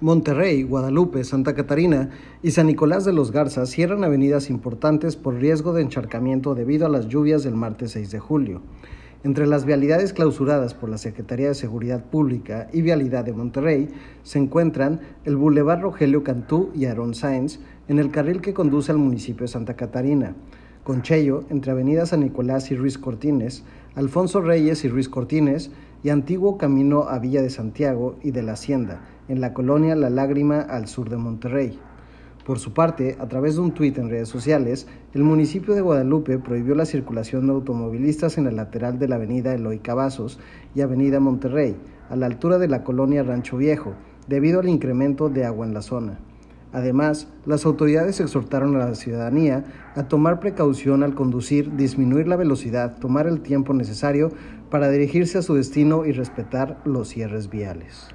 Monterrey, Guadalupe, Santa Catarina y San Nicolás de los Garza cierran avenidas importantes por riesgo de encharcamiento debido a las lluvias del martes 6 de julio. Entre las vialidades clausuradas por la Secretaría de Seguridad Pública y Vialidad de Monterrey se encuentran el Boulevard Rogelio Cantú y Aaron Sainz en el carril que conduce al municipio de Santa Catarina, Conchello entre Avenida San Nicolás y Ruiz Cortines, Alfonso Reyes y Ruiz Cortines y antiguo camino a Villa de Santiago y de la Hacienda, en la colonia La Lágrima al sur de Monterrey. Por su parte, a través de un tuit en redes sociales, el municipio de Guadalupe prohibió la circulación de automovilistas en el lateral de la avenida Eloy Cavazos y avenida Monterrey, a la altura de la colonia Rancho Viejo, debido al incremento de agua en la zona. Además, las autoridades exhortaron a la ciudadanía a tomar precaución al conducir, disminuir la velocidad, tomar el tiempo necesario para dirigirse a su destino y respetar los cierres viales.